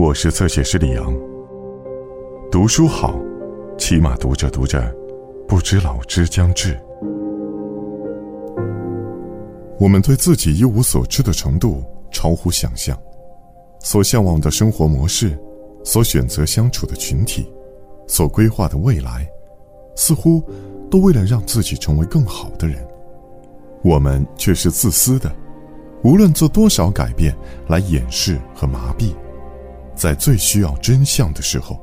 我是侧写师李阳。读书好，起码读着读着，不知老之将至。我们对自己一无所知的程度超乎想象，所向往的生活模式，所选择相处的群体，所规划的未来，似乎都为了让自己成为更好的人。我们却是自私的，无论做多少改变来掩饰和麻痹，在最需要真相的时候，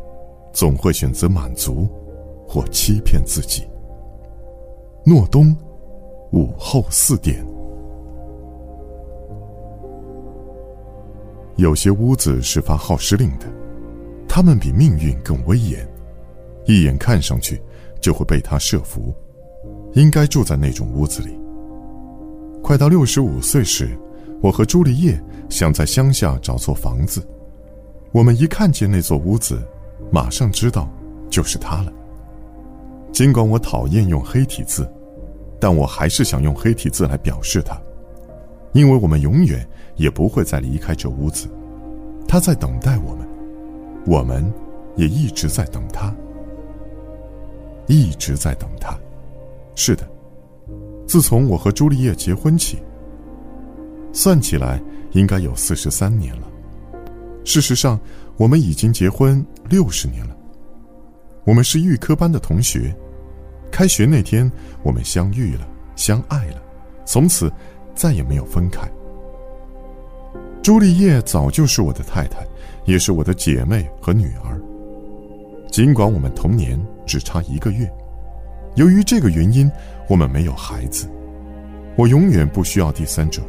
总会选择满足或欺骗自己。诺东，午后四点。有些屋子是发号施令的，他们比命运更威严，一眼看上去就会被他设伏，应该住在那种屋子里。快到六十五岁时，我和朱丽叶想在乡下找座房子。我们一看见那座屋子，马上知道就是它了。尽管我讨厌用黑体字，但我还是想用黑体字来表示它，因为我们永远也不会再离开这屋子。他在等待我们，我们也一直在等他，一直在等他。是的。自从我和朱丽叶结婚起，算起来应该有四十三年了。事实上，我们已经结婚六十年了。我们是预科班的同学，开学那天我们相遇了，相爱了，从此再也没有分开。朱丽叶早就是我的太太，也是我的姐妹和女儿。尽管我们同年只差一个月。由于这个原因，我们没有孩子。我永远不需要第三者，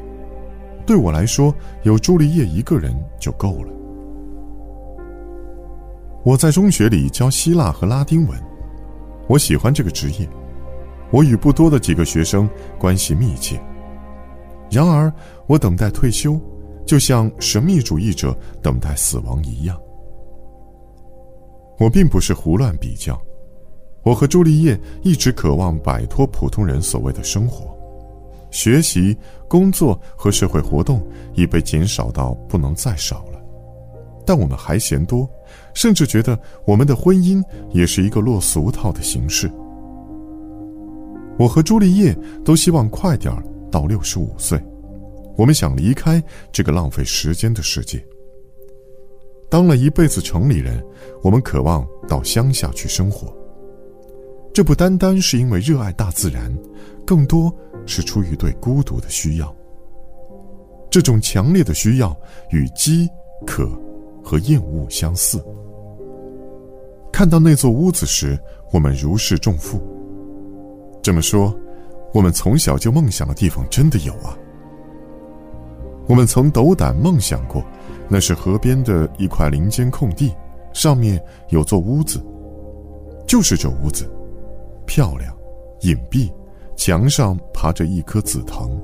对我来说，有朱丽叶一个人就够了。我在中学里教希腊和拉丁文，我喜欢这个职业。我与不多的几个学生关系密切。然而，我等待退休，就像神秘主义者等待死亡一样。我并不是胡乱比较。我和朱丽叶一直渴望摆脱普通人所谓的生活，学习、工作和社会活动已被减少到不能再少了，但我们还嫌多，甚至觉得我们的婚姻也是一个落俗套的形式。我和朱丽叶都希望快点到六十五岁，我们想离开这个浪费时间的世界。当了一辈子城里人，我们渴望到乡下去生活。这不单单是因为热爱大自然，更多是出于对孤独的需要。这种强烈的需要与饥渴和厌恶相似。看到那座屋子时，我们如释重负。这么说，我们从小就梦想的地方真的有啊。我们曾斗胆梦想过，那是河边的一块林间空地，上面有座屋子，就是这屋子。漂亮，隐蔽，墙上爬着一棵紫藤。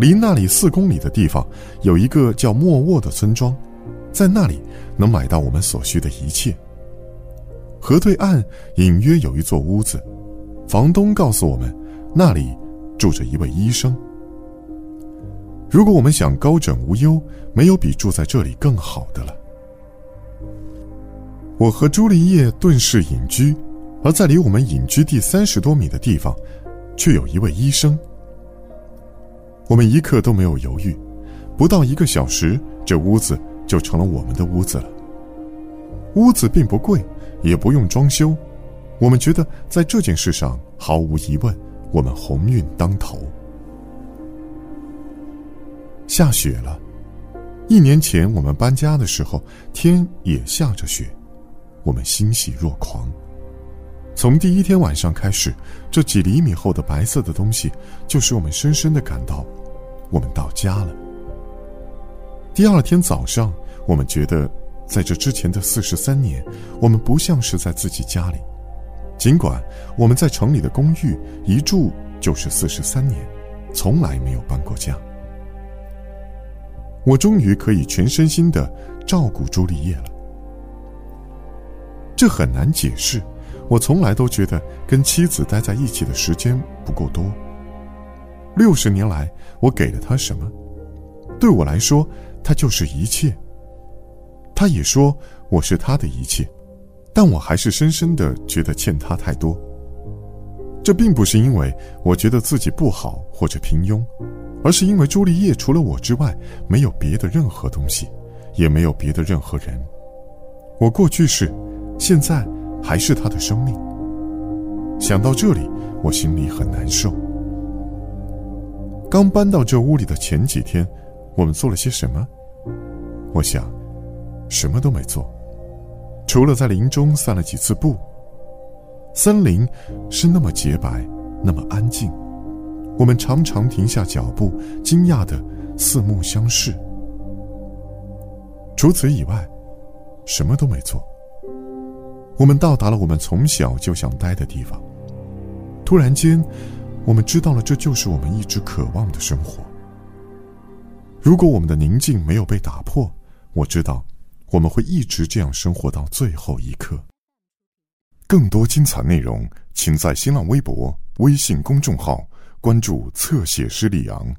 离那里四公里的地方有一个叫莫沃的村庄，在那里能买到我们所需的一切。河对岸隐约有一座屋子，房东告诉我们，那里住着一位医生。如果我们想高枕无忧，没有比住在这里更好的了。我和朱丽叶顿时隐居。而在离我们隐居地三十多米的地方，却有一位医生。我们一刻都没有犹豫，不到一个小时，这屋子就成了我们的屋子了。屋子并不贵，也不用装修，我们觉得在这件事上毫无疑问，我们鸿运当头。下雪了，一年前我们搬家的时候，天也下着雪，我们欣喜若狂。从第一天晚上开始，这几厘米厚的白色的东西，就使我们深深的感到，我们到家了。第二天早上，我们觉得，在这之前的四十三年，我们不像是在自己家里，尽管我们在城里的公寓一住就是四十三年，从来没有搬过家。我终于可以全身心的照顾朱丽叶了，这很难解释。我从来都觉得跟妻子待在一起的时间不够多。六十年来，我给了他什么？对我来说，他就是一切。他也说我是他的一切，但我还是深深的觉得欠他太多。这并不是因为我觉得自己不好或者平庸，而是因为朱丽叶除了我之外没有别的任何东西，也没有别的任何人。我过去是，现在还是他的生命。想到这里，我心里很难受。刚搬到这屋里的前几天，我们做了些什么？我想，什么都没做，除了在林中散了几次步。森林是那么洁白，那么安静，我们常常停下脚步，惊讶的四目相视。除此以外，什么都没做。我们到达了我们从小就想待的地方。突然间，我们知道了，这就是我们一直渴望的生活。如果我们的宁静没有被打破，我知道，我们会一直这样生活到最后一刻。更多精彩内容，请在新浪微博、微信公众号关注“侧写师李昂”。